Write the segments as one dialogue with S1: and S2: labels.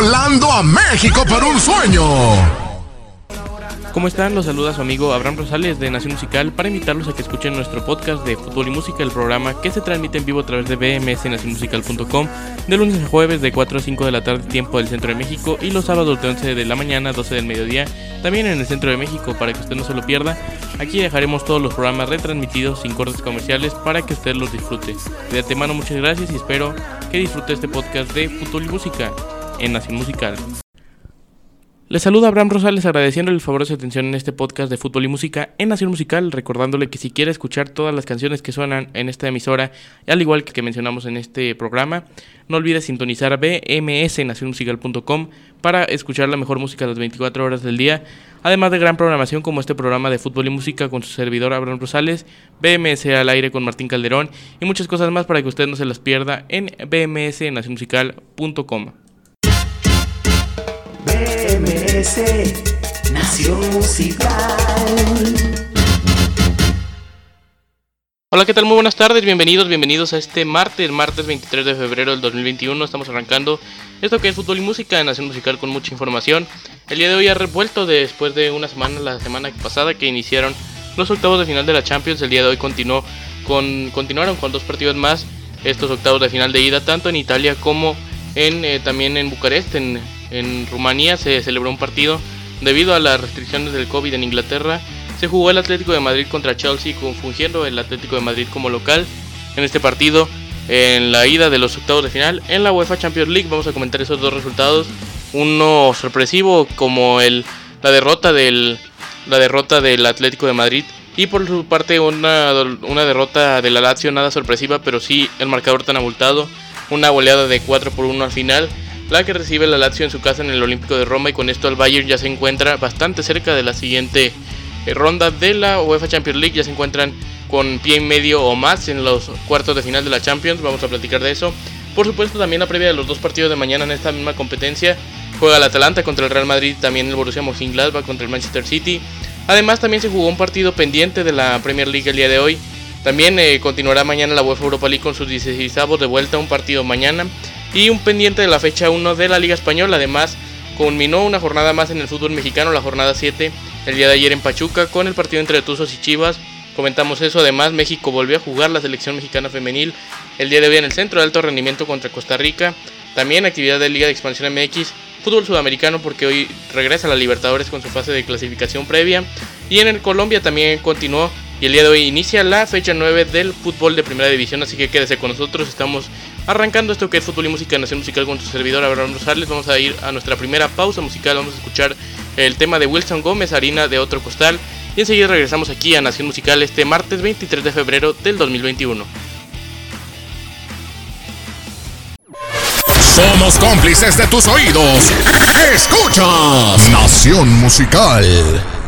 S1: volando a México por un sueño.
S2: ¿Cómo están? Los saluda su amigo Abraham Rosales de Nación Musical para invitarlos a que escuchen nuestro podcast de fútbol y música, el programa que se transmite en vivo a través de bmsnacionmusical.com de lunes a jueves de 4 a 5 de la tarde tiempo del centro de México y los sábados de 11 de la mañana a 12 del mediodía también en el centro de México para que usted no se lo pierda. Aquí dejaremos todos los programas retransmitidos sin cortes comerciales para que usted los disfrute. De antemano muchas gracias y espero que disfrute este podcast de fútbol y música en Nación Musical. Les saluda Abraham Rosales agradeciéndole el favor de su atención en este podcast de fútbol y música en Nación Musical, recordándole que si quiere escuchar todas las canciones que suenan en esta emisora, al igual que que mencionamos en este programa, no olvide sintonizar bmsnacionmusical.com para escuchar la mejor música las 24 horas del día, además de gran programación como este programa de fútbol y música con su servidor Abraham Rosales, BMS al aire con Martín Calderón y muchas cosas más para que usted no se las pierda en bmsnacionmusical.com.
S3: BMS Nación Musical.
S2: Hola, ¿qué tal? Muy buenas tardes, bienvenidos, bienvenidos a este martes, martes 23 de febrero del 2021. Estamos arrancando esto que es fútbol y música Nación Musical con mucha información. El día de hoy ha revuelto después de una semana, la semana pasada que iniciaron los octavos de final de la Champions. El día de hoy continuó con, continuaron con dos partidos más estos octavos de final de ida, tanto en Italia como en, eh, también en Bucarest, en Rumanía se celebró un partido debido a las restricciones del COVID en Inglaterra. Se jugó el Atlético de Madrid contra Chelsea, fungiendo el Atlético de Madrid como local en este partido. En la ida de los octavos de final en la UEFA Champions League vamos a comentar esos dos resultados. Uno sorpresivo como el, la derrota del la derrota del Atlético de Madrid y por su parte una, una derrota de la Lazio nada sorpresiva, pero sí el marcador tan abultado, una goleada de 4 por 1 al final la que recibe la Lazio en su casa en el Olímpico de Roma y con esto el Bayern ya se encuentra bastante cerca de la siguiente eh, ronda de la UEFA Champions League, ya se encuentran con pie y medio o más en los cuartos de final de la Champions, vamos a platicar de eso. Por supuesto también la previa de los dos partidos de mañana en esta misma competencia, juega el Atalanta contra el Real Madrid, también el Borussia Mönchengladbach contra el Manchester City. Además también se jugó un partido pendiente de la Premier League el día de hoy. También eh, continuará mañana la UEFA Europa League con sus 16 de vuelta, un partido mañana. Y un pendiente de la fecha 1 de la Liga Española. Además, culminó una jornada más en el fútbol mexicano, la jornada 7, el día de ayer en Pachuca, con el partido entre Tuzos y Chivas. Comentamos eso. Además, México volvió a jugar la selección mexicana femenil el día de hoy en el centro de alto rendimiento contra Costa Rica. También actividad de Liga de Expansión MX, fútbol sudamericano, porque hoy regresa a la Libertadores con su fase de clasificación previa. Y en el Colombia también continuó y el día de hoy inicia la fecha 9 del fútbol de primera división, así que quédese con nosotros. Estamos arrancando esto que es fútbol y música, Nación Musical con su servidor Abraham Rosales. Vamos a ir a nuestra primera pausa musical, vamos a escuchar el tema de Wilson Gómez, harina de otro costal. Y enseguida regresamos aquí a Nación Musical este martes 23 de febrero del 2021.
S1: Somos cómplices de tus oídos. Escuchas Nación Musical.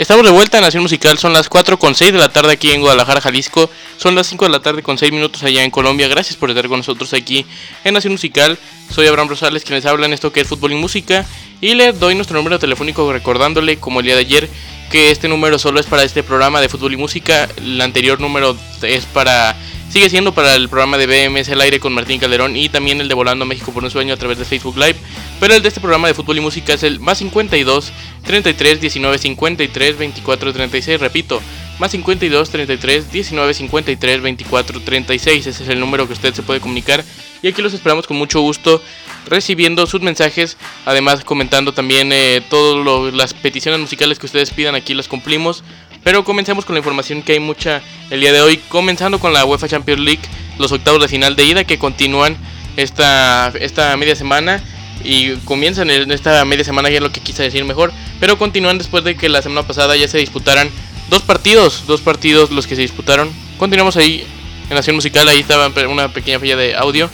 S2: Estamos de vuelta en Nación Musical, son las 4 con 6 de la tarde aquí en Guadalajara, Jalisco, son las 5 de la tarde con 6 minutos allá en Colombia, gracias por estar con nosotros aquí en Nación Musical, soy Abraham Rosales quien les habla en esto que es fútbol y música y le doy nuestro número telefónico recordándole como el día de ayer que este número solo es para este programa de fútbol y música, el anterior número es para Sigue siendo para el programa de BMS El Aire con Martín Calderón y también el de Volando a México por un sueño a través de Facebook Live. Pero el de este programa de fútbol y música es el más 52 33 19 53 24 36. Repito, más 52 33 19 53 24 36. Ese es el número que usted se puede comunicar. Y aquí los esperamos con mucho gusto recibiendo sus mensajes, además comentando también eh, todas las peticiones musicales que ustedes pidan, aquí las cumplimos. Pero comencemos con la información que hay mucha el día de hoy, comenzando con la UEFA Champions League, los octavos de final de ida que continúan esta, esta media semana y comienzan en esta media semana, ya es lo que quise decir mejor, pero continúan después de que la semana pasada ya se disputaran dos partidos, dos partidos los que se disputaron. Continuamos ahí en Nación Musical, ahí estaba una pequeña falla de audio.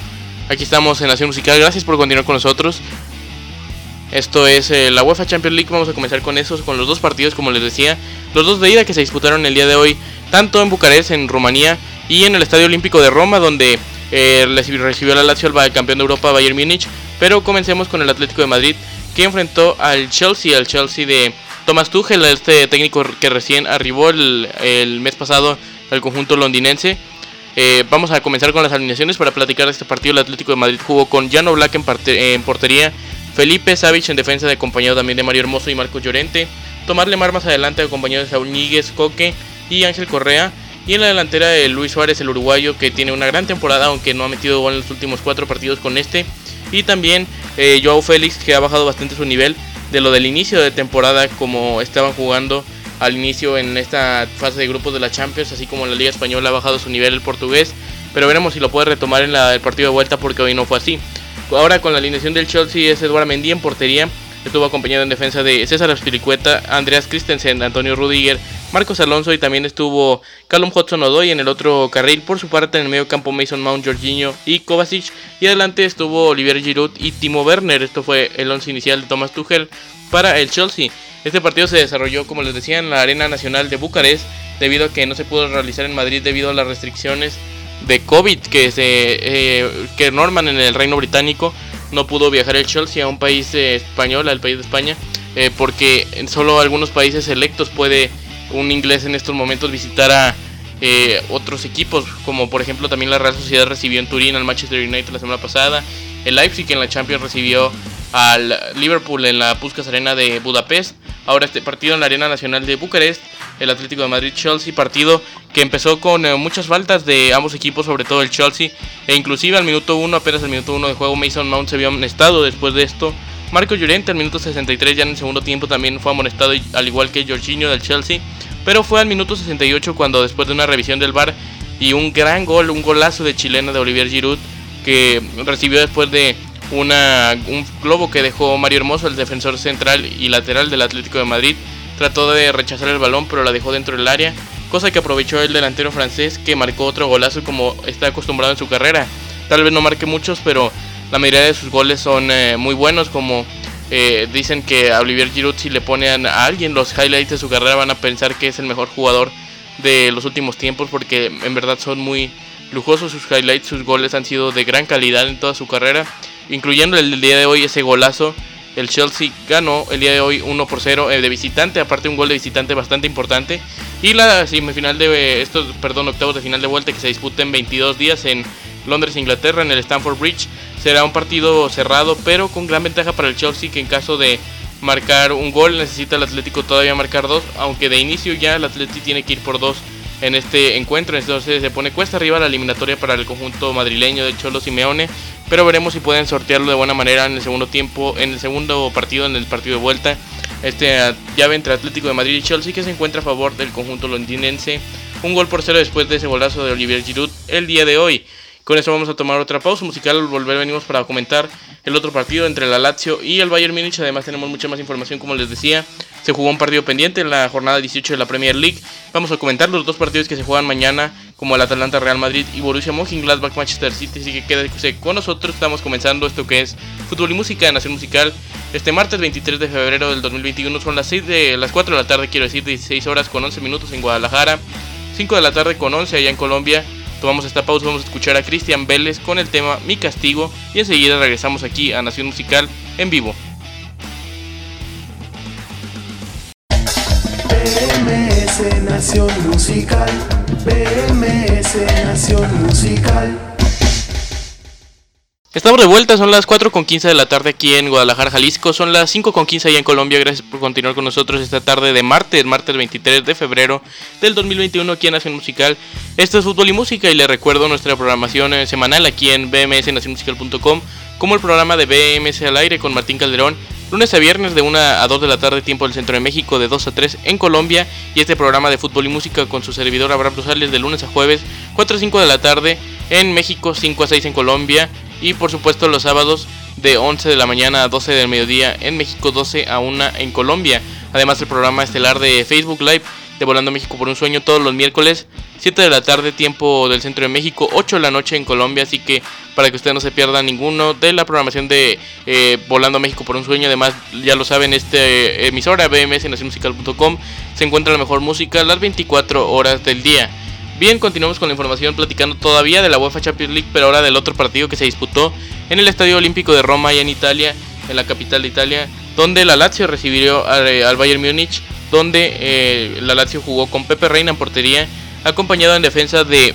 S2: Aquí estamos en Nación Musical, gracias por continuar con nosotros. Esto es eh, la UEFA Champions League. Vamos a comenzar con esos, con los dos partidos, como les decía. Los dos de ida que se disputaron el día de hoy, tanto en Bucarest, en Rumanía, y en el Estadio Olímpico de Roma, donde eh, recibió la Lazio al campeón de Europa Bayern Múnich. Pero comencemos con el Atlético de Madrid, que enfrentó al Chelsea, al Chelsea de Thomas Tuchel, este técnico que recién arribó el, mes pasado al conjunto londinense. Eh, vamos a comenzar con las alineaciones para platicar de este partido. El Atlético de Madrid jugó con Jano Black en portería, Felipe Savich en defensa, de acompañado también de Mario Hermoso y Marco Llorente. Tomás Lemar más adelante, acompañado de Saúl Níguez, Coque y Ángel Correa. Y en la delantera de Luis Suárez, el uruguayo, que tiene una gran temporada, aunque no ha metido gol en los últimos cuatro partidos con este. Y también eh, Joao Félix, que ha bajado bastante su nivel de lo del inicio de temporada, como estaban jugando al inicio en esta fase de grupos de la Champions, así como en la Liga Española ha bajado su nivel el portugués. Pero veremos si lo puede retomar en el partido de vuelta, porque hoy no fue así. Ahora con la alineación del Chelsea es Eduardo Mendy en portería. Estuvo acompañado en defensa de César Aspiricueta, Andreas Christensen, Antonio Rudiger, Marcos Alonso y también estuvo Callum Hudson Odoy en el otro carril. Por su parte, en el medio campo Mason Mount, Jorginho y Kovacic. Y adelante estuvo Olivier Giroud y Timo Werner. Esto fue el once inicial de Thomas Tuchel para el Chelsea. Este partido se desarrolló, como les decía, en la Arena Nacional de Bucarest, debido a que no se pudo realizar en Madrid debido a las restricciones de COVID que se eh, que norman en el Reino Británico. No pudo viajar el Chelsea a un país eh, español, al país de España, eh, porque en solo algunos países electos puede un inglés en estos momentos visitar a eh, otros equipos, como por ejemplo también la Real Sociedad recibió en Turín al Manchester United la semana pasada, el Leipzig en la Champions recibió al Liverpool en la Puskas Arena de Budapest, ahora este partido en la Arena Nacional de Bucarest, el Atlético de Madrid-Chelsea, partido que empezó con eh, muchas faltas de ambos equipos, sobre todo el Chelsea, e inclusive al minuto 1, apenas al minuto 1 de juego, Mason Mount se vio amonestado después de esto. Marco Llorente al minuto 63 ya en el segundo tiempo también fue amonestado al igual que Jorginho del Chelsea pero fue al minuto 68 cuando después de una revisión del VAR y un gran gol, un golazo de chilena de Olivier Giroud que recibió después de una, un globo que dejó Mario Hermoso, el defensor central y lateral del Atlético de Madrid. Trató de rechazar el balón pero la dejó dentro del área, cosa que aprovechó el delantero francés que marcó otro golazo como está acostumbrado en su carrera. Tal vez no marque muchos, pero la mayoría de sus goles son eh, muy buenos como eh, dicen que a Olivier Giroud si le ponen a alguien los highlights de su carrera van a pensar que es el mejor jugador de los últimos tiempos porque en verdad son muy lujosos sus highlights, sus goles han sido de gran calidad en toda su carrera, incluyendo el del día de hoy ese golazo. El Chelsea ganó el día de hoy 1 por 0 eh, de visitante, aparte un gol de visitante bastante importante. Y la semifinal de estos, perdón, octavos de final de vuelta que se disputen 22 días en Londres, Inglaterra, en el Stamford Bridge. Será un partido cerrado, pero con gran ventaja para el Chelsea que en caso de marcar un gol necesita el Atlético todavía marcar dos, aunque de inicio ya el Atlético tiene que ir por dos en este encuentro, entonces se pone cuesta arriba la eliminatoria para el conjunto madrileño de Cholo Simeone, pero veremos si pueden sortearlo de buena manera en el segundo tiempo, en el segundo partido, en el partido de vuelta. Este llave entre Atlético de Madrid y Chelsea que se encuentra a favor del conjunto londinense. Un gol por cero después de ese golazo de Olivier Giroud el día de hoy. Con eso vamos a tomar otra pausa musical. Al volver venimos para comentar el otro partido entre la Lazio y el Bayern Múnich. Además tenemos mucha más información como les decía. Se jugó un partido pendiente en la jornada 18 de la Premier League. Vamos a comentar los dos partidos que se juegan mañana como el Atalanta Real Madrid y Borussia Mönchengladbach Manchester City. Así que quédese con nosotros. Estamos comenzando esto que es Fútbol y Música de Nación Musical. Este martes 23 de febrero del 2021 son las 6 de las 4 de la tarde, quiero decir 16 horas con 11 minutos en Guadalajara. 5 de la tarde con 11 allá en Colombia Tomamos esta pausa, vamos a escuchar a Cristian Vélez con el tema Mi Castigo y enseguida regresamos aquí a Nación Musical en vivo.
S3: BMS Nación Musical, BMS Nación Musical.
S2: Estamos de vuelta, son las 4 con 15 de la tarde aquí en Guadalajara, Jalisco. Son las 5 con 15 allá en Colombia. Gracias por continuar con nosotros esta tarde de martes, martes 23 de febrero del 2021 aquí en Nación Musical. Esto es Fútbol y Música y les recuerdo nuestra programación eh, semanal aquí en bmsnacionmusical.com como el programa de BMS al aire con Martín Calderón. Lunes a viernes de 1 a 2 de la tarde, tiempo del centro de México, de 2 a 3 en Colombia. Y este programa de fútbol y música con su servidor Abraham Rosales de lunes a jueves, 4 a 5 de la tarde en México, 5 a 6 en Colombia y por supuesto los sábados de 11 de la mañana a 12 del mediodía en México, 12 a 1 en Colombia. Además el programa estelar de Facebook Live de Volando México por un Sueño todos los miércoles, 7 de la tarde tiempo del centro de México, 8 de la noche en Colombia, así que para que ustedes no se pierdan ninguno de la programación de eh, Volando México por un Sueño, además ya lo saben, este emisora BMS Nacionmusical.com se encuentra la mejor música las 24 horas del día. Bien, continuamos con la información platicando todavía de la UEFA Champions League, pero ahora del otro partido que se disputó en el Estadio Olímpico de Roma y en Italia, en la capital de Italia, donde la Lazio recibió al, Bayern Múnich, donde eh, la Lazio jugó con Pepe Reina en portería, acompañado en defensa de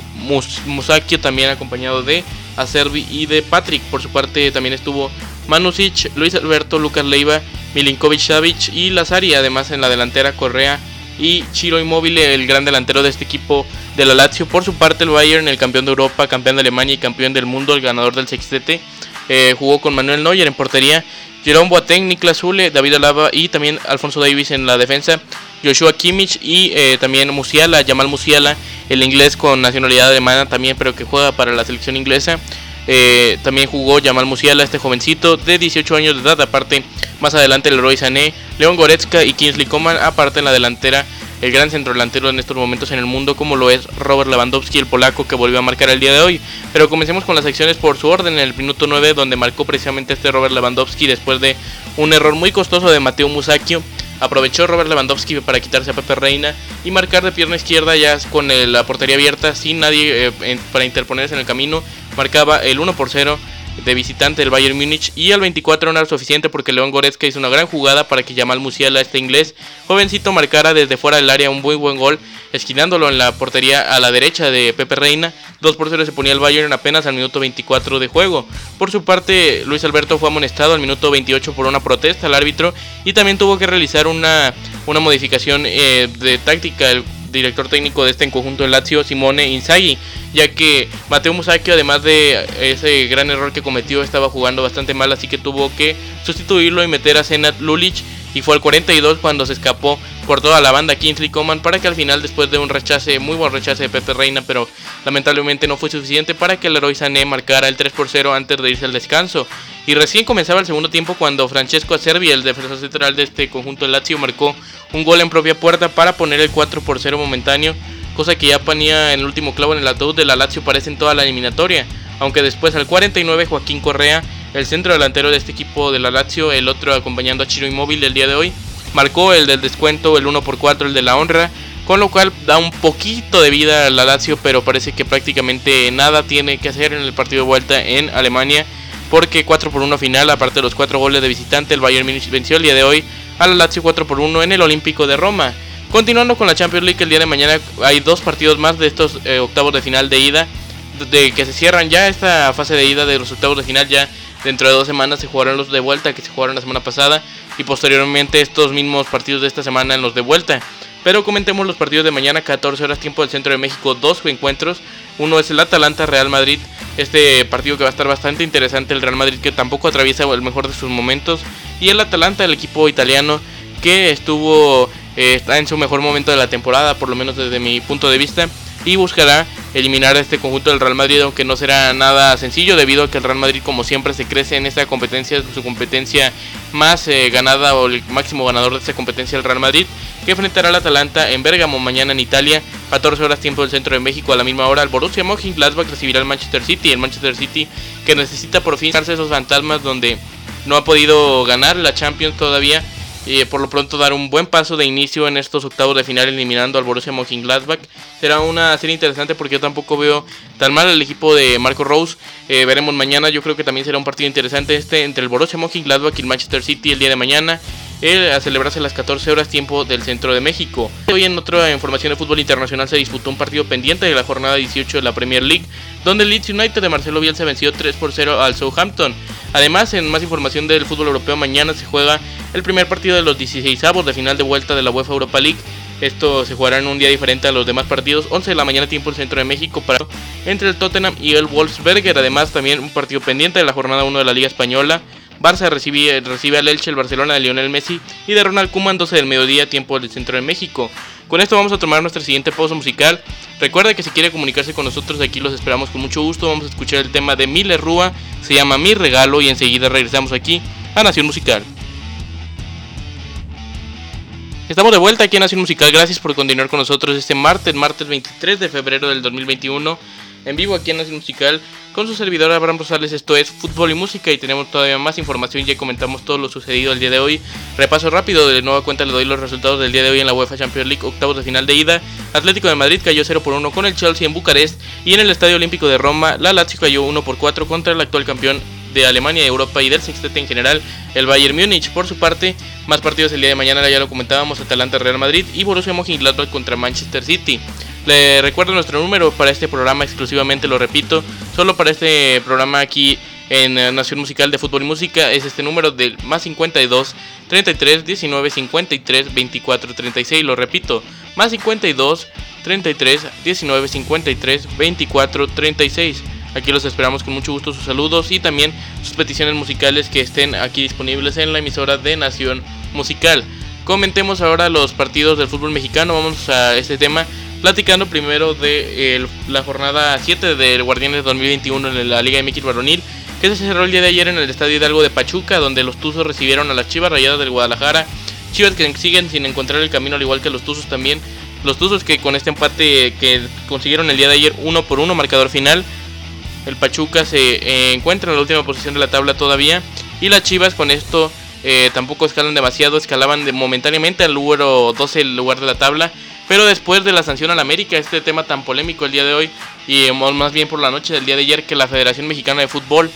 S2: Musakio, también acompañado de Acerbi y de Patrick. Por su parte también estuvo Manusic, Luis Alberto, Lucas Leiva, Milinkovic Savic y Lazari. Además en la delantera Correa y Chiro Immobile, el gran delantero de este equipo de la Lazio. Por su parte el Bayern, el campeón de Europa, campeón de Alemania y campeón del mundo, el ganador del sextete, eh, jugó con Manuel Neuer en portería. Jerome Boateng, Niklas Zule, David Alaba y también Alfonso Davis en la defensa. Joshua Kimmich y eh, también Musiala, Jamal Musiala, el inglés con nacionalidad alemana también, pero que juega para la selección inglesa. Eh, también jugó Jamal Musiala, este jovencito de 18 años de edad. Aparte, más adelante el Roy Sané, León Goretzka y Kingsley Coman. Aparte en la delantera, el gran centro delantero en estos momentos en el mundo, como lo es Robert Lewandowski, el polaco que volvió a marcar el día de hoy. Pero comencemos con las acciones por su orden en el minuto 9, donde marcó precisamente este Robert Lewandowski después de un error muy costoso de Mateo Musacchio. Aprovechó Robert Lewandowski para quitarse a Pepe Reina y marcar de pierna izquierda ya con la portería abierta, sin nadie eh, para interponerse en el camino. Marcaba el 1 por 0 de visitante del Bayern Múnich y al 24 no era suficiente porque León Goretzka hizo una gran jugada para que Jamal Musiala, este inglés jovencito, marcara desde fuera del área un muy buen gol, esquinándolo en la portería a la derecha de Pepe Reina. 2 por 0 se ponía el Bayern apenas al minuto 24 de juego. Por su parte, Luis Alberto fue amonestado al minuto 28 por una protesta al árbitro y también tuvo que realizar una, una modificación eh, de táctica. Director técnico de este en conjunto de Lazio, Simone Inzaghi, ya que Mateo Musacchio, además de ese gran error que cometió, estaba jugando bastante mal, así que tuvo que sustituirlo y meter a Senat Lulic y fue al 42 cuando se escapó por toda la banda Kingsley Coman para que al final después de un rechace, muy buen rechace de Pepe Reina, pero lamentablemente no fue suficiente para que el héroe Sané marcara el 3 por 0 antes de irse al descanso. Y recién comenzaba el segundo tiempo cuando Francesco Acerbi, el defensor central de este conjunto de Lazio, marcó un gol en propia puerta para poner el 4 por 0 momentáneo, cosa que ya ponía el último clavo en el ataúd de la Lazio parece en toda la eliminatoria, aunque después al 49 Joaquín Correa, el centro delantero de este equipo de la Lazio, el otro acompañando a Chiro Inmóvil el día de hoy, marcó el del descuento, el 1 por 4 el de la honra, con lo cual da un poquito de vida a la Lazio, pero parece que prácticamente nada tiene que hacer en el partido de vuelta en Alemania, porque 4 por 1 final, aparte de los 4 goles de visitante, el Bayern Munich venció el día de hoy a la Lazio 4 por 1 en el Olímpico de Roma. Continuando con la Champions League, el día de mañana hay dos partidos más de estos eh, octavos de final de ida, de que se cierran ya esta fase de ida de los octavos de final. Ya dentro de dos semanas se jugarán los de vuelta, que se jugaron la semana pasada, y posteriormente estos mismos partidos de esta semana en los de vuelta. Pero comentemos los partidos de mañana, 14 horas tiempo del centro de México, dos encuentros. Uno es el Atalanta Real Madrid, este partido que va a estar bastante interesante, el Real Madrid que tampoco atraviesa el mejor de sus momentos. Y el Atalanta, el equipo italiano que estuvo, eh, está en su mejor momento de la temporada, por lo menos desde mi punto de vista. Y buscará eliminar este conjunto del Real Madrid, aunque no será nada sencillo, debido a que el Real Madrid, como siempre, se crece en esta competencia, su competencia más eh, ganada o el máximo ganador de esta competencia, el Real Madrid, que enfrentará al Atalanta en Bérgamo mañana en Italia, 14 horas tiempo del centro de México, a la misma hora el Borussia Mönchengladbach recibirá al Manchester City, el Manchester City que necesita por fin esos fantasmas donde no ha podido ganar la Champions todavía y por lo pronto dar un buen paso de inicio en estos octavos de final eliminando al Borussia Mönchengladbach. Será una serie interesante porque yo tampoco veo tan mal el equipo de Marco Rose. Eh, veremos mañana, yo creo que también será un partido interesante este entre el Borussia Mönchengladbach y el Manchester City el día de mañana. Eh, a celebrarse a las 14 horas tiempo del centro de México. Hoy en otra información de fútbol internacional se disputó un partido pendiente de la jornada 18 de la Premier League, donde el Leeds United de Marcelo Bielsa venció 3 por 0 al Southampton. Además, en más información del fútbol europeo, mañana se juega el primer partido de los 16 avos de final de vuelta de la UEFA Europa League. Esto se jugará en un día diferente a los demás partidos, 11 de la mañana tiempo el centro de México para entre el Tottenham y el Wolfsberger. Además, también un partido pendiente de la jornada 1 de la Liga Española. Barça recibe, recibe al Elche, el Barcelona de Lionel Messi y de Ronald Koeman 12 del mediodía, tiempo del centro de México. Con esto vamos a tomar nuestra siguiente pausa musical. Recuerda que si quiere comunicarse con nosotros aquí los esperamos con mucho gusto. Vamos a escuchar el tema de Miller Rúa, se llama Mi Regalo y enseguida regresamos aquí a Nación Musical. Estamos de vuelta aquí en Nación Musical, gracias por continuar con nosotros este martes, martes 23 de febrero del 2021 en vivo aquí en Nación Musical con su servidor Abraham Rosales. Esto es Fútbol y Música y tenemos todavía más información. Ya comentamos todo lo sucedido el día de hoy. Repaso rápido de nueva cuenta le doy los resultados del día de hoy en la UEFA Champions League, octavos de final de ida. Atlético de Madrid cayó 0 por 1 con el Chelsea en Bucarest y en el Estadio Olímpico de Roma la Lazio cayó 1 por 4 contra el actual campeón de Alemania, Europa y del sextete en general, el Bayern Múnich. Por su parte, más partidos el día de mañana, ya lo comentábamos, Atalanta Real Madrid y Borussia Mönchengladbach contra Manchester City. Le recuerdo nuestro número para este programa exclusivamente, lo repito, solo para este programa aquí en eh, Nación Musical de Fútbol y Música es este número del más 52 33 19 53 24 36. Lo repito, más 52 33 19 53 24 36. Aquí los esperamos con mucho gusto sus saludos y también sus peticiones musicales que estén aquí disponibles en la emisora de Nación Musical. Comentemos ahora los partidos del fútbol mexicano. Vamos a este tema platicando primero de la jornada 7 del Guardianes 2021 en la Liga MX Varonil, que se cerró el día de ayer en el Estadio Hidalgo de Pachuca, donde los Tuzos recibieron a las Chivas Rayadas del Guadalajara. Chivas que siguen sin encontrar el camino, al igual que los Tuzos también. Los Tuzos que con este empate que consiguieron el día de ayer, uno por uno, marcador final. El Pachuca se eh, encuentra en la última posición de la tabla todavía. Y las Chivas con esto eh, tampoco escalan demasiado, escalaban momentáneamente al número 12, el lugar de la tabla. Pero después de la sanción al América, este tema tan polémico el día de hoy, y eh, más bien por la noche del día de ayer, que la Federación Mexicana de Fútbol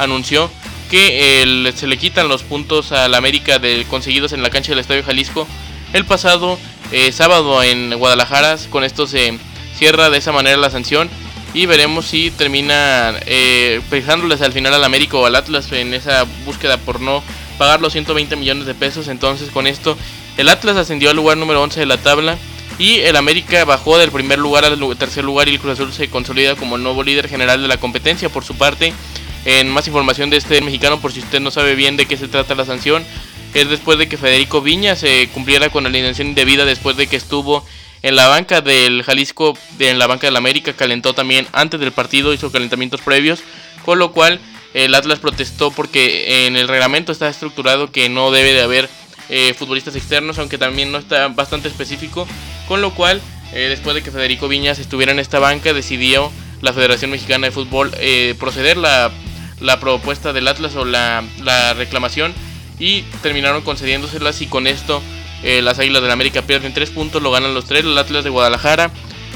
S2: anunció que se le quitan los puntos al América de, conseguidos en la cancha del Estadio Jalisco el pasado eh, sábado en Guadalajara. Con esto se cierra de esa manera la sanción y veremos si termina eh, al final al América o al Atlas en esa búsqueda por no pagar los 120 millones de pesos. Entonces con esto el Atlas ascendió al lugar número 11 de la tabla y el América bajó del primer lugar al tercer lugar y el Cruz Azul se consolida como el nuevo líder general de la competencia. Por su parte, en más información de este mexicano, por si usted no sabe bien de qué se trata la sanción, es después de que Federico Viña se cumpliera con la alineación indebida después de que estuvo en la banca del Jalisco, en la banca del América, calentó también antes del partido, hizo calentamientos previos, con lo cual el Atlas protestó porque en el reglamento está estructurado que no debe de haber eh, futbolistas externos, aunque también no está bastante específico, con lo cual eh, después de que Federico Viñas estuviera en esta banca, decidió la Federación Mexicana de Fútbol eh, proceder la, la, propuesta del Atlas o la, la, reclamación y terminaron concediéndoselas y con esto las Águilas del América pierden tres puntos, lo ganan los tres, el Atlas de Guadalajara.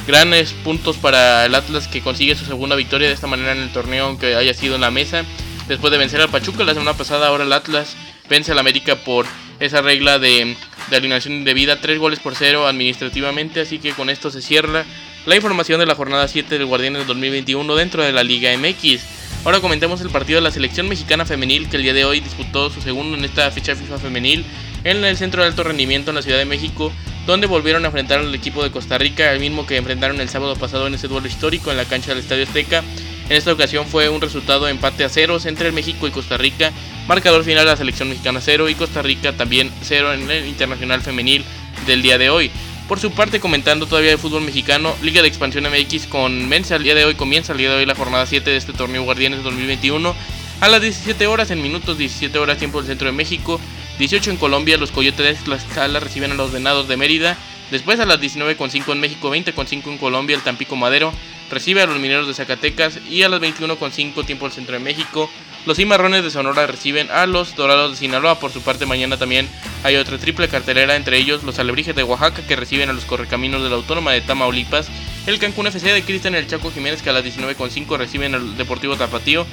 S2: Grandes puntos para el Atlas que consigue su segunda victoria de esta manera en el torneo, aunque haya sido en la mesa. Después de vencer al Pachuca la semana pasada, ahora el Atlas vence al América por esa regla de, de alineación indebida, 3 goles por 0 administrativamente, así que con esto se cierra la información de la jornada 7 del Guardianes 2021 dentro de la Liga MX. Ahora comentemos el partido de la selección mexicana femenil que el día de hoy disputó su segundo en esta fecha FIFA femenil en el Centro de Alto Rendimiento en la Ciudad de México, donde volvieron a enfrentar al equipo de Costa Rica, el mismo que enfrentaron el sábado pasado en ese duelo histórico en la cancha del Estadio Azteca. En esta ocasión fue un resultado de empate a ceros entre México y Costa Rica, marcador final la selección mexicana 0 y Costa Rica también 0 en el internacional femenil del día de hoy. Por su parte, comentando todavía de fútbol mexicano, Liga de Expansión MX con Mensa, el día de hoy comienza el día de hoy la jornada 7 de este torneo Guardianes 2021 a las 17 horas en minutos, 17 horas tiempo del centro de México, 18 en Colombia, los Coyotes de Tlaxcala reciben a los Venados de Mérida, después a las 19.5 en México, 20.5 en Colombia, el Tampico Madero recibe a los Mineros de Zacatecas y a las 21.5 tiempo del centro de México, los Cimarrones de Sonora reciben a los Dorados de Sinaloa. Por su parte, mañana también hay otra triple cartelera, entre ellos los Alebrijes de Oaxaca que reciben a los Correcaminos de la Autónoma de Tamaulipas. El Cancún FC de Cristian el Chaco Jiménez que a las 19.5 reciben al Deportivo Tapatío.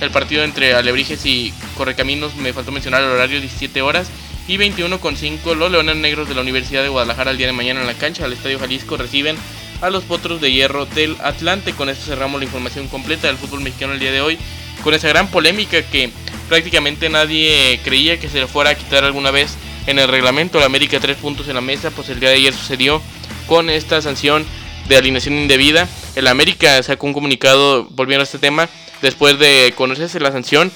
S2: El partido entre Alebrijes y Correcaminos, me faltó mencionar el horario, 17 horas. Y 21.5 los Leones Negros de la Universidad de Guadalajara el día de mañana en la cancha al Estadio Jalisco reciben a los Potros de Hierro del Atlante. Con esto cerramos la información completa del fútbol mexicano el día de hoy con esa gran polémica que prácticamente nadie creía que se le fuera a quitar alguna vez en el reglamento. La América tres puntos en la mesa, pues el día de ayer sucedió con esta sanción de alineación indebida. El América sacó un comunicado volviendo a este tema después de conocerse la sanción,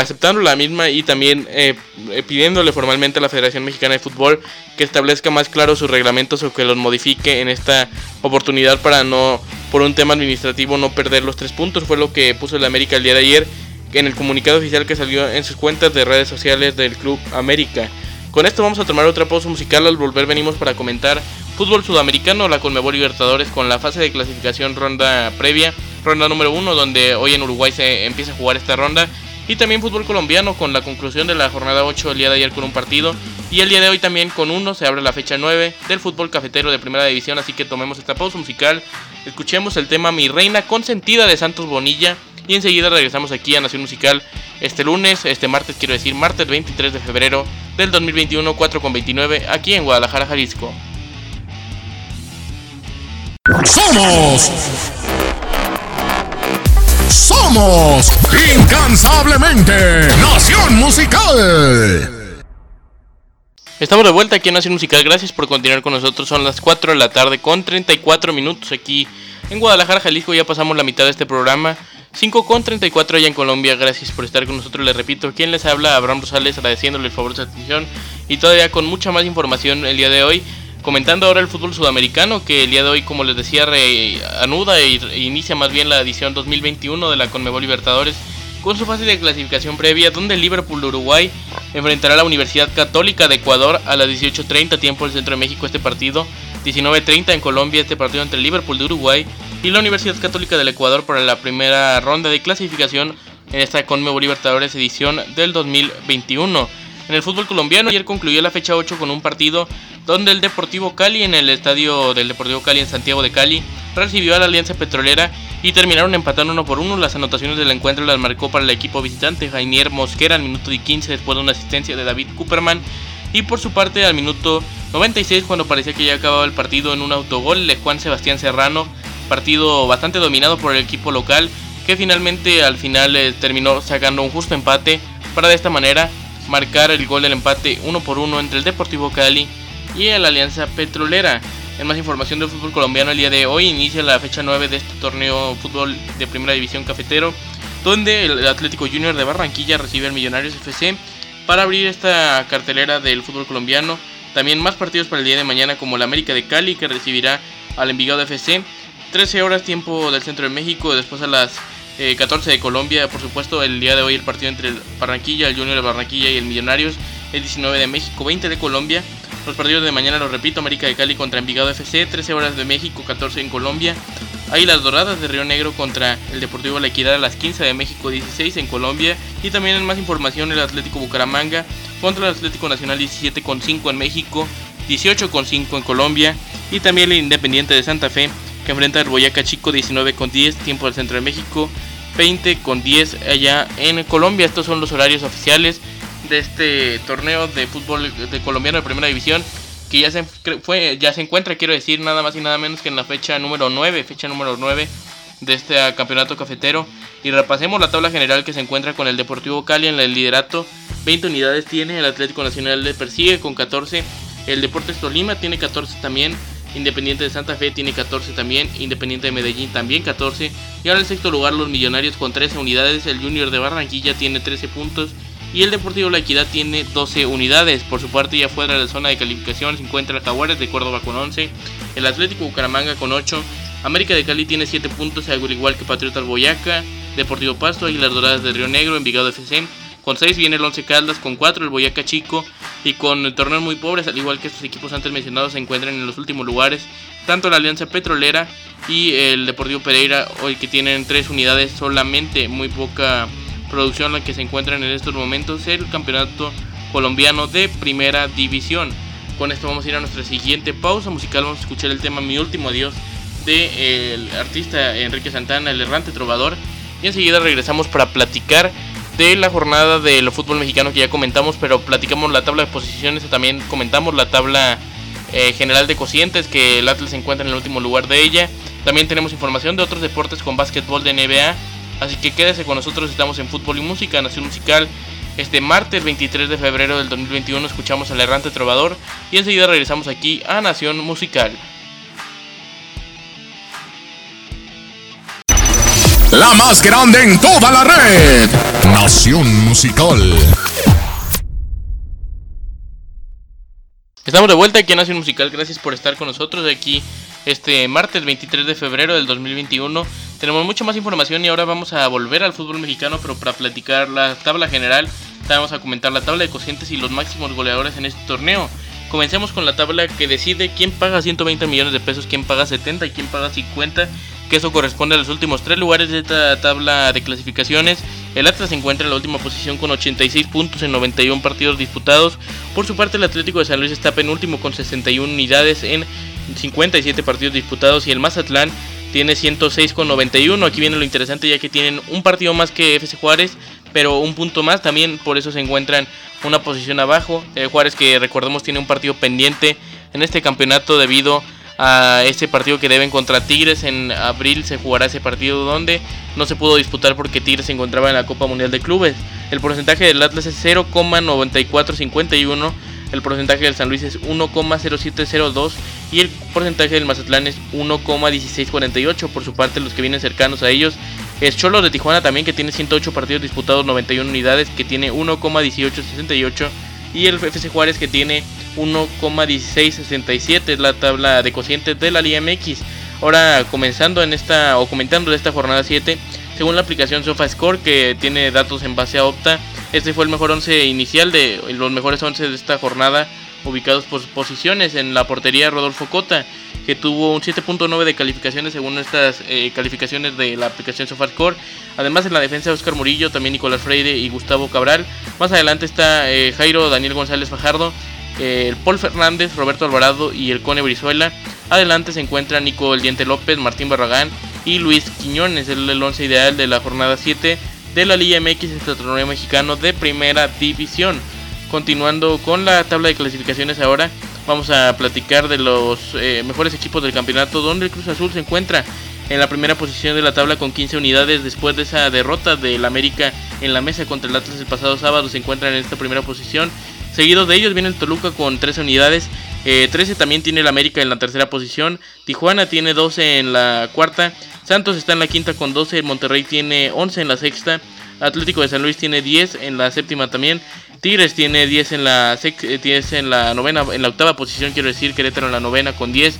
S2: aceptando la misma y también eh, eh, pidiéndole formalmente a la Federación Mexicana de Fútbol que establezca más claro sus reglamentos o que los modifique en esta oportunidad para no, por un tema administrativo, no perder los tres puntos. Fue lo que puso el América el día de ayer en el comunicado oficial que salió en sus cuentas de redes sociales del Club América. Con esto vamos a tomar otra pausa musical. Al volver venimos para comentar fútbol sudamericano, la Conmebol Libertadores con la fase de clasificación ronda previa, ronda número uno, donde hoy en Uruguay se empieza a jugar esta ronda. Y también fútbol colombiano con la conclusión de la jornada 8 el día de ayer con un partido. Y el día de hoy también con uno se abre la fecha 9 del fútbol cafetero de primera división. Así que tomemos esta pausa musical. Escuchemos el tema Mi Reina consentida de Santos Bonilla. Y enseguida regresamos aquí a Nación Musical este lunes, este martes quiero decir, martes 23 de febrero del 2021, 4 con 29, aquí en Guadalajara, Jalisco.
S1: Somos. Somos incansablemente Nación Musical.
S2: Estamos de vuelta aquí en Nación Musical. Gracias por continuar con nosotros. Son las 4 de la tarde con 34 minutos aquí en Guadalajara, Jalisco. Ya pasamos la mitad de este programa. 5 con 34 allá en Colombia. Gracias por estar con nosotros. Les repito, quien les habla, Abraham Rosales, agradeciéndole el favor de su atención. Y todavía con mucha más información el día de hoy. Comentando ahora el fútbol sudamericano, que el día de hoy, como les decía, reanuda e inicia más bien la edición 2021 de la Conmebol Libertadores con su fase de clasificación previa, donde Liverpool de Uruguay enfrentará a la Universidad Católica de Ecuador a las 18.30 tiempo del Centro de México este partido, 19.30 en Colombia este partido entre el Liverpool de Uruguay y la Universidad Católica del Ecuador para la primera ronda de clasificación en esta Conmebol Libertadores edición del 2021. En el fútbol colombiano ayer concluyó la fecha 8 con un partido donde el Deportivo Cali en el estadio del Deportivo Cali en Santiago de Cali recibió a la Alianza Petrolera y terminaron empatando uno por uno. Las anotaciones del encuentro las marcó para el equipo visitante Jainier Mosquera al minuto 15 después de una asistencia de David Cooperman. Y por su parte al minuto 96 cuando parecía que ya acababa el partido en un autogol de Juan Sebastián Serrano. Partido bastante dominado por el equipo local que finalmente al final eh, terminó sacando un justo empate para de esta manera marcar el gol del empate uno por uno entre el Deportivo Cali y la Alianza Petrolera. En más información del fútbol colombiano, el día de hoy inicia la fecha 9 de este torneo fútbol de primera división cafetero, donde el Atlético Junior de Barranquilla recibe al Millonarios FC para abrir esta cartelera del fútbol colombiano. También más partidos para el día de mañana como el América de Cali que recibirá al Envigado FC. 13 horas tiempo del centro de México, después a las 14 eh, de Colombia, por supuesto el día de hoy el partido entre el Barranquilla, el Junior de Barranquilla y el Millonarios, el 19 de México, 20 de Colombia. Los partidos de mañana los repito, América de Cali contra Envigado FC, 13 horas de México, 14 en Colombia. las Doradas de Río Negro contra el Deportivo La Equidad a las 15 de México, 16 en Colombia. Y también en más información el Atlético Bucaramanga contra el Atlético Nacional 17,5 en México, 18,5 en Colombia. Y también el Independiente de Santa Fe que enfrenta al Boyaca Chico 19 con 10, tiempo del centro de México, 20 con 10 allá en Colombia. Estos son los horarios oficiales de este torneo de fútbol de colombiano de primera división que ya se, fue, ya se encuentra, quiero decir, nada más y nada menos que en la fecha número 9, fecha número 9 de este campeonato cafetero. Y repasemos la tabla general que se encuentra con el Deportivo Cali en el liderato. 20 unidades tiene, el Atlético Nacional le persigue con 14, el Deportes Tolima tiene 14 también, Independiente de Santa Fe tiene 14 también, Independiente de Medellín también 14. Y ahora en sexto lugar los Millonarios con 13 unidades, el Junior de Barranquilla tiene 13 puntos y el Deportivo La Equidad tiene 12 unidades. Por su parte, ya fuera de la zona de calificación se encuentra Jaguares de Córdoba con 11, el Atlético Bucaramanga con 8, América de Cali tiene 7 puntos, al igual que Patriotas Boyaca, Deportivo Pasto, Aguilar Doradas de Río Negro, Envigado FC. Con 6 viene el 11 Caldas, con 4 el Boyaca Chico y con torneos muy pobres, al igual que estos equipos antes mencionados se encuentran en los últimos lugares, tanto la Alianza Petrolera y el Deportivo Pereira, hoy que tienen 3 unidades solamente, muy poca producción la que se encuentran en estos momentos el campeonato colombiano de primera división. Con esto vamos a ir a nuestra siguiente pausa musical, vamos a escuchar el tema Mi último adiós del artista Enrique Santana, el errante trovador. Y enseguida regresamos para platicar de la jornada del fútbol mexicano que ya comentamos, pero platicamos la tabla de posiciones, también comentamos la tabla eh, general de cocientes que el Atlas se encuentra en el último lugar de ella. También tenemos información de otros deportes con básquetbol de NBA Así que quédese con nosotros, estamos en Fútbol y Música, Nación Musical. Este martes 23 de febrero del 2021 escuchamos al errante trovador y enseguida regresamos aquí a Nación Musical.
S1: La más grande en toda la red. Nación Musical.
S2: Estamos de vuelta aquí en Nación Musical. Gracias por estar con nosotros aquí este martes 23 de febrero del 2021. Tenemos mucha más información y ahora vamos a volver al fútbol mexicano, pero para platicar la tabla general, vamos a comentar la tabla de cocientes y los máximos goleadores en este torneo. Comencemos con la tabla que decide quién paga 120 millones de pesos, quién paga 70 y quién paga 50, que eso corresponde a los últimos tres lugares de esta tabla de clasificaciones. El Atlas se encuentra en la última posición con 86 puntos en 91 partidos disputados. Por su parte, el Atlético de San Luis está penúltimo con 61 unidades en 57 partidos disputados y el Mazatlán tiene 106 con 91. Aquí viene lo interesante ya que tienen un partido más que FC Juárez, pero un punto más también, por eso se encuentran una posición abajo. Eh, Juárez que recordemos tiene un partido pendiente en este campeonato debido a este partido que deben contra Tigres. En abril se jugará ese partido donde no se pudo disputar porque Tigres se encontraba en la Copa Mundial de Clubes. El porcentaje del Atlas es 0,9451. El porcentaje del San Luis es 1,0702 y el porcentaje del Mazatlán es 1,1648. Por su parte, los que vienen cercanos a ellos es Cholo de Tijuana también, que tiene 108 partidos disputados, 91 unidades, que tiene 1,1868. Y el FC Juárez, que tiene 1,1667. Es la tabla de cocientes de la Liga MX. Ahora comenzando en esta, o comentando de esta jornada 7, según la aplicación SofaScore, que tiene datos en base a Opta, este fue el mejor 11 inicial de los mejores 11 de esta jornada ubicados por posiciones en la portería Rodolfo Cota, que tuvo un 7.9 de calificaciones según estas eh, calificaciones de la aplicación SofaScore. Además en la defensa Oscar Murillo, también Nicolás Freire y Gustavo Cabral. Más adelante está eh, Jairo Daniel González Fajardo, el Paul Fernández, Roberto Alvarado y el Cone Brizuela. Adelante se encuentra Nico El Diente López, Martín Barragán y Luis Quiñones, el, el once ideal de la jornada 7 de la Liga MX, torneo mexicano de primera división. Continuando con la tabla de clasificaciones ahora, vamos a platicar de los eh, mejores equipos del campeonato, donde el Cruz Azul se encuentra en la primera posición de la tabla con 15 unidades después de esa derrota del América en la mesa contra el Atlas el pasado sábado, se encuentran en esta primera posición. Seguidos de ellos viene el Toluca con 13 unidades, 13 eh, también tiene el América en la tercera posición, Tijuana tiene 12 en la cuarta, Santos está en la quinta con 12, Monterrey tiene 11 en la sexta, Atlético de San Luis tiene 10 en la séptima también. Tigres tiene 10 en la, 10 eh, en la novena, en la octava posición, quiero decir, Querétaro en la novena con 10.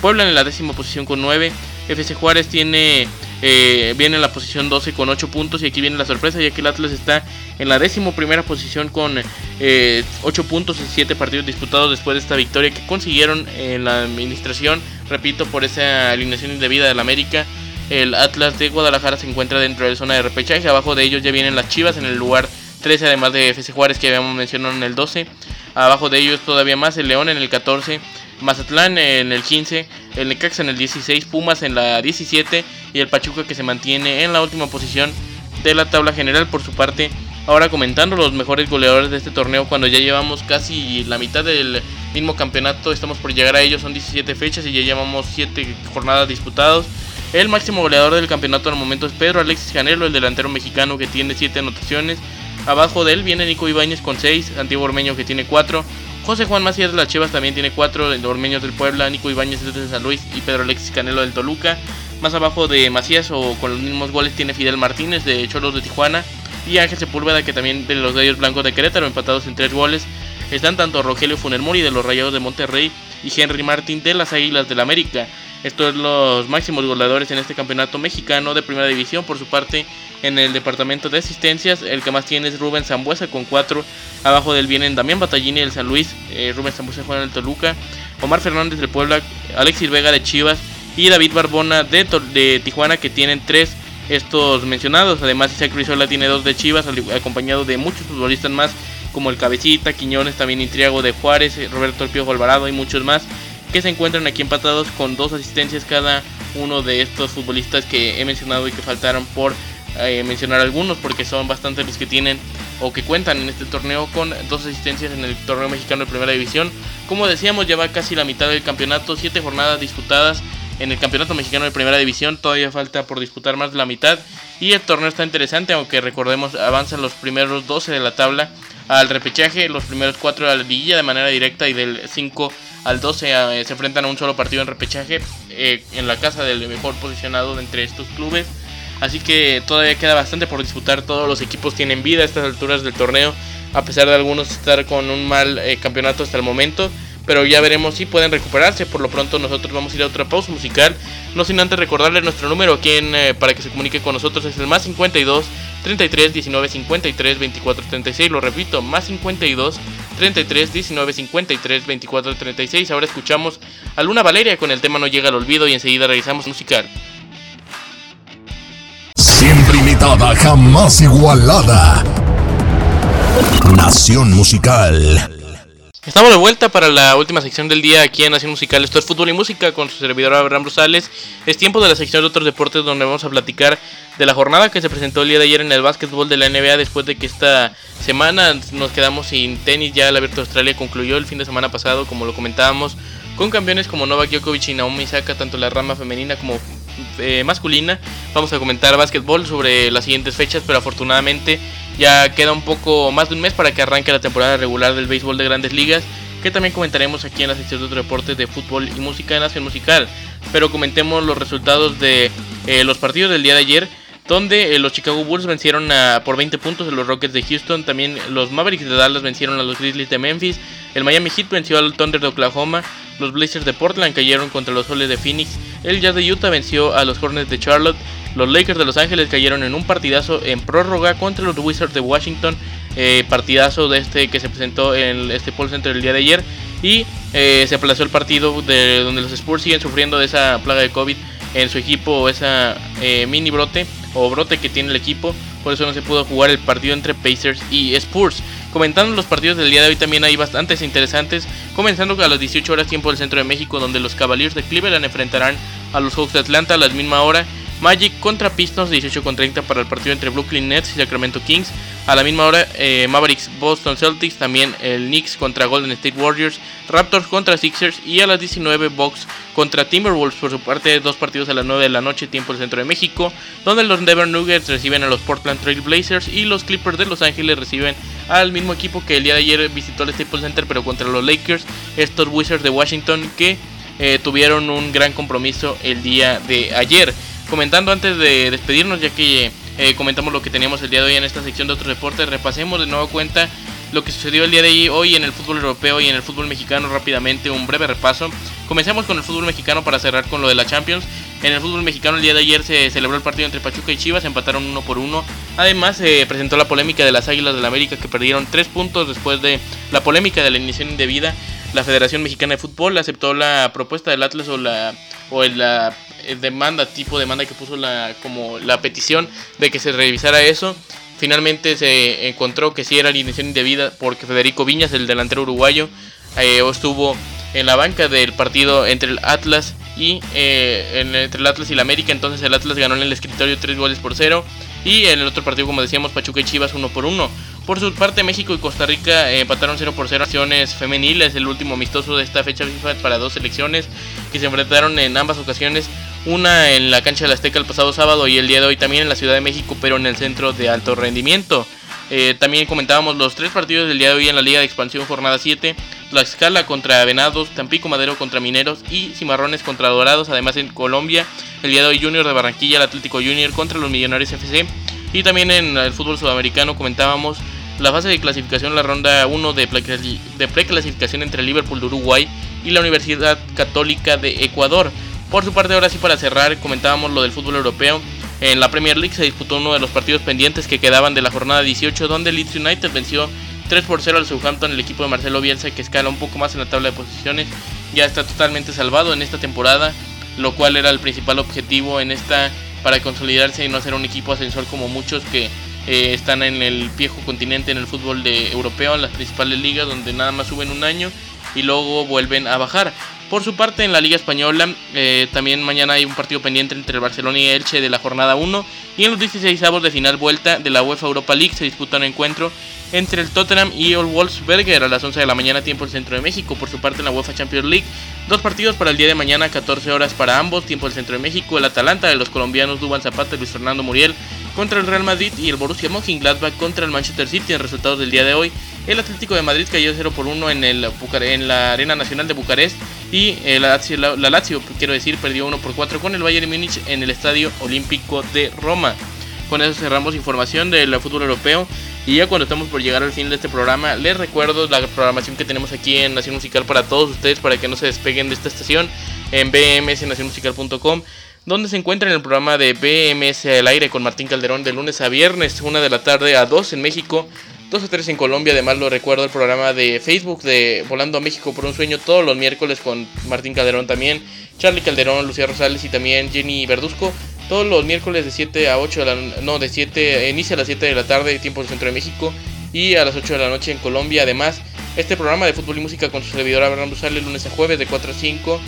S2: Puebla en la décima posición con 9. FC Juárez tiene eh, viene en la posición 12 con 8 puntos y aquí viene la sorpresa ya que el Atlas está en la décimo primera posición con 8 eh, puntos en 7 partidos disputados después de esta victoria que consiguieron en la administración, repito, por esa alineación indebida del América. El Atlas de Guadalajara se encuentra dentro de la zona de repechaje. Abajo de ellos ya vienen las Chivas en el lugar 13, además de FC Juárez que habíamos mencionado en el 12. Abajo de ellos todavía más el León en el 14. Mazatlán en el 15, el Necaxa en el 16, Pumas en la 17 y el Pachuca que se mantiene en la última posición de la tabla general por su parte. Ahora comentando los mejores goleadores de este torneo cuando ya llevamos casi la mitad del mismo campeonato, estamos por llegar a ellos, son 17 fechas y ya llevamos 7 jornadas disputados. El máximo goleador del campeonato al momento es Pedro Alexis Canelo, el delantero mexicano que tiene 7 anotaciones. Abajo de él viene Nico Ibáñez con 6, Antiguo Ormeño que tiene 4. José Juan Macías de las Chivas también tiene 4, el Ormeños del Puebla, Nico Ibáñez de San Luis y Pedro Alexis Canelo del Toluca. Más abajo de Macías o con los mismos goles tiene Fidel Martínez de Cholos de Tijuana y Ángel Sepúlveda que también de los Gallos Blancos de Querétaro empatados en 3 goles. Están tanto Rogelio Funermori de los Rayados de Monterrey y Henry Martín de las Águilas del América. Estos son los máximos goleadores en este campeonato mexicano de primera división. Por su parte, en el departamento de asistencias, el que más tiene es Rubén Zambuesa con 4. Abajo del vienen Damián Batallini del San Luis, eh, Rubén Zambuesa juega en el Toluca, Omar Fernández del Puebla, Alexis Vega de Chivas y David Barbona de, Tijuana que tienen 3 estos mencionados. Además, Isaac Rizola tiene 2 de Chivas, acompañado de muchos futbolistas más como el Cabecita, Quiñones, también Intriago de Juárez, Roberto El Piojo Alvarado y muchos más que se encuentran aquí empatados con dos asistencias cada uno de estos futbolistas que he mencionado y que faltaron por eh, mencionar algunos porque son bastantes los que tienen o que cuentan en este torneo con dos asistencias en el torneo mexicano de primera división. Como decíamos, ya va casi la mitad del campeonato, siete jornadas disputadas en el campeonato mexicano de primera división, todavía falta por disputar más de la mitad y el torneo está interesante, aunque recordemos avanzan los primeros 12 de la tabla al repechaje, los primeros 4 a la liguilla de manera directa y del 5 al 12 eh, se enfrentan a un solo partido en repechaje eh, en la casa del mejor posicionado de entre estos clubes. Así que todavía queda bastante por disputar. Todos los equipos tienen vida a estas alturas del torneo, a pesar de algunos estar con un mal eh, campeonato hasta el momento. Pero ya veremos si pueden recuperarse. Por lo pronto nosotros vamos a ir a otra pausa musical. No sin antes recordarle nuestro número aquí para que se comunique con nosotros. Es el más 52 33 19 53 24 36. Lo repito, más 52 33 19 53 24 36. Ahora escuchamos a Luna Valeria con el tema No llega al olvido y enseguida regresamos musical.
S1: Siempre imitada, jamás igualada. Nación Musical.
S2: Estamos de vuelta para la última sección del día aquí en Nación Musical. Esto es Fútbol y Música con su servidor Abraham Rosales. Es tiempo de la sección de otros deportes donde vamos a platicar de la jornada que se presentó el día de ayer en el básquetbol de la NBA después de que esta semana nos quedamos sin tenis. Ya el Abierto de Australia concluyó el fin de semana pasado, como lo comentábamos, con campeones como Novak Djokovic y Naomi Osaka, tanto la rama femenina como eh, masculina. Vamos a comentar básquetbol sobre las siguientes fechas, pero afortunadamente ya queda un poco más de un mes para que arranque la temporada regular del béisbol de grandes ligas, que también comentaremos aquí en la sección de deportes de fútbol y música de Nación Musical. Pero comentemos los resultados de eh, los partidos del día de ayer donde eh, los Chicago Bulls vencieron a, por 20 puntos a los Rockets de Houston, también los Mavericks de Dallas vencieron a los Grizzlies de Memphis, el Miami Heat venció al Thunder de Oklahoma, los Blazers de Portland cayeron contra los Soles de Phoenix, el Jazz de Utah venció a los Hornets de Charlotte, los Lakers de Los Ángeles cayeron en un partidazo en prórroga contra los Wizards de Washington, eh, partidazo de este que se presentó en este Paul Center el día de ayer y eh, se aplazó el partido de donde los Spurs siguen sufriendo de esa plaga de COVID en su equipo, esa mini brote o brote que tiene el equipo. Por eso no se pudo jugar el partido entre Pacers y Spurs. Comentando los partidos del día de hoy también hay bastantes interesantes. Comenzando a las 18 horas tiempo del centro de México donde los Cavaliers de Cleveland enfrentarán a los Hawks de Atlanta a la misma hora. Magic contra Pistons 18 con 30 para el partido entre Brooklyn Nets y Sacramento Kings. A la misma hora eh, Mavericks Boston Celtics, también el Knicks contra Golden State Warriors, Raptors contra Sixers y a las 19 Bucks contra Timberwolves por su parte dos partidos a las 9 de la noche tiempo del centro de México, donde los Denver Nuggets reciben a los Portland Trail Blazers y los Clippers de Los Ángeles reciben al mismo equipo que el día de ayer visitó el Staples Center pero contra los Lakers, estos Wizards de Washington que eh, tuvieron un gran compromiso el día de ayer comentando antes de despedirnos, ya que eh, comentamos lo que teníamos el día de hoy en esta sección de otros deportes, repasemos de nuevo cuenta lo que sucedió el día de hoy en el fútbol europeo y en el fútbol mexicano rápidamente, un breve repaso. Comencemos con el fútbol mexicano para cerrar con lo de la Champions. En el fútbol mexicano el día de ayer se celebró el partido entre Pachuca y Chivas, empataron uno por uno. Además se presentó la polémica de las Águilas del la América que perdieron tres puntos después de la polémica de la iniciación indebida. La Federación Mexicana de Fútbol aceptó la propuesta del Atlas o la o la eh, demanda, tipo demanda que puso la, como la petición de que se revisara eso. Finalmente se encontró que sí era alineación indebida porque Federico Viñas, el delantero uruguayo, eh, estuvo en la banca del partido entre el Atlas y eh, entre el Atlas y el América. Entonces el Atlas ganó en el escritorio 3 goles por 0. Y en el otro partido, como decíamos, Pachuca y Chivas 1 por 1. Por su parte, México y Costa Rica eh, empataron 0 por 0 acciones femeniles, el último amistoso de esta fecha FIFA para dos selecciones que se enfrentaron en ambas ocasiones, una en la cancha de la Azteca el pasado sábado y el día de hoy también en la Ciudad de México, pero en el centro de alto rendimiento. Eh, también comentábamos los tres partidos del día de hoy en la Liga de Expansión Jornada 7. La Escala contra Venados, Tampico Madero contra Mineros y Cimarrones contra Dorados. Además en Colombia, el día de hoy Junior de Barranquilla, el Atlético Junior contra los Millonarios FC. Y también en el fútbol sudamericano comentábamos la fase de clasificación, la ronda 1 de preclasificación entre Liverpool de Uruguay y la Universidad Católica de Ecuador. Por su parte, ahora sí para cerrar, comentábamos lo del fútbol europeo. En la Premier League se disputó uno de los partidos pendientes que quedaban de la jornada 18, donde Leeds United venció 3 por 0 al Southampton, el equipo de Marcelo Bielsa, que escala un poco más en la tabla de posiciones. Ya está totalmente salvado en esta temporada, lo cual era el principal objetivo en esta para consolidarse y no ser un equipo ascensor como muchos que eh, están en el viejo continente en el fútbol de europeo, en las principales ligas, donde nada más suben un año y luego vuelven a bajar. Por su parte, en la Liga Española, eh, también mañana hay un partido pendiente entre el Barcelona y Elche de la jornada 1. Y en los 16 avos de final vuelta de la UEFA Europa League se disputa un encuentro entre el Tottenham y el Wolfsberger a las 11 de la mañana, tiempo del centro de México. Por su parte, en la UEFA Champions League, dos partidos para el día de mañana, 14 horas para ambos, tiempo del centro de México. El Atalanta de los colombianos Duban Zapata y Luis Fernando Muriel contra el Real Madrid y el Borussia Mönchengladbach contra el Manchester City en resultados del día de hoy. El Atlético de Madrid cayó 0 por 1 en, el, en la Arena Nacional de Bucarest y eh, la, la, Lazio, quiero decir, perdió 1 por 4 con el Bayern Múnich en el Estadio Olímpico de Roma. Con eso cerramos información del fútbol europeo. Y ya cuando estamos por llegar al fin de este programa, les recuerdo la programación que tenemos aquí en Nación Musical para todos ustedes, para que no se despeguen de esta estación en bmsnacionmusical.com, donde se encuentra en el programa de BMS al aire con Martín Calderón de lunes a viernes, una de la tarde a 2 en México, 2 a 3 en Colombia. Además, lo recuerdo el programa de Facebook de Volando a México por un sueño todos los miércoles con Martín Calderón también, Charlie Calderón, Lucía Rosales y también Jenny Verduzco todos los miércoles de 7 a 8 de la no de 7 inicia a las 7 de la tarde tiempo del centro de México y a las 8 de la noche en Colombia además este programa de fútbol y música con su servidor Abraham Busale lunes a jueves de 4 a 5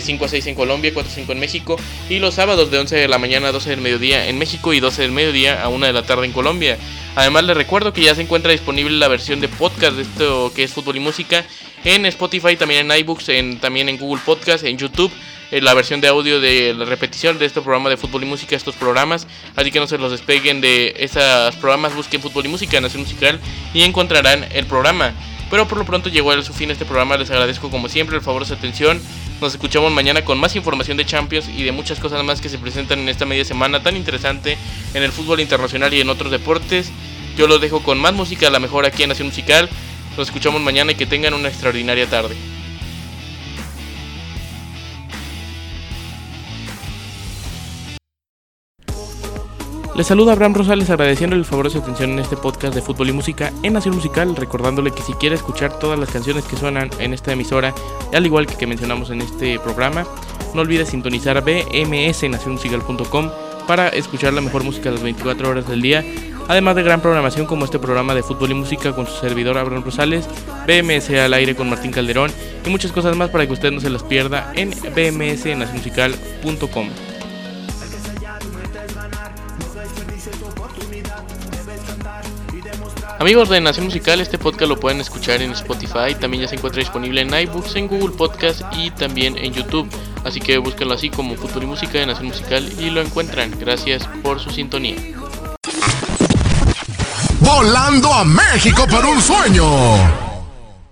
S2: 5 eh, a 6 en Colombia, 4 a 5 en México y los sábados de 11 de la mañana a 12 del mediodía en México y 12 del mediodía a 1 de la tarde en Colombia. Además les recuerdo que ya se encuentra disponible la versión de podcast de esto que es fútbol y música en Spotify, también en iBooks, en, también en Google Podcast, en YouTube la versión de audio de la repetición de este programa de fútbol y música, estos programas. Así que no se los despeguen de esos programas, busquen fútbol y música, Nación Musical y encontrarán el programa. Pero por lo pronto llegó a su fin este programa, les agradezco como siempre el favor de su atención. Nos escuchamos mañana con más información de Champions y de muchas cosas más que se presentan en esta media semana tan interesante en el fútbol internacional y en otros deportes. Yo los dejo con más música, a la mejor aquí en Nación Musical. Nos escuchamos mañana y que tengan una extraordinaria tarde. Les saluda Abraham Rosales agradeciendo el favor de su atención en este podcast de fútbol y música en Nación Musical, recordándole que si quiere escuchar todas las canciones que suenan en esta emisora, al igual que que mencionamos en este programa, no olvide sintonizar bmsnacionmusical.com para escuchar la mejor música las 24 horas del día, además de gran programación como este programa de fútbol y música con su servidor Abraham Rosales, BMS al aire con Martín Calderón y muchas cosas más para que usted no se las pierda en bmsnacionmusical.com. Amigos de Nación Musical, este podcast lo pueden escuchar en Spotify, también ya se encuentra disponible en iBooks, en Google Podcast y también en YouTube. Así que búsquenlo así como Futuro y Música de Nación Musical y lo encuentran. Gracias por su sintonía.
S1: Volando a México por un sueño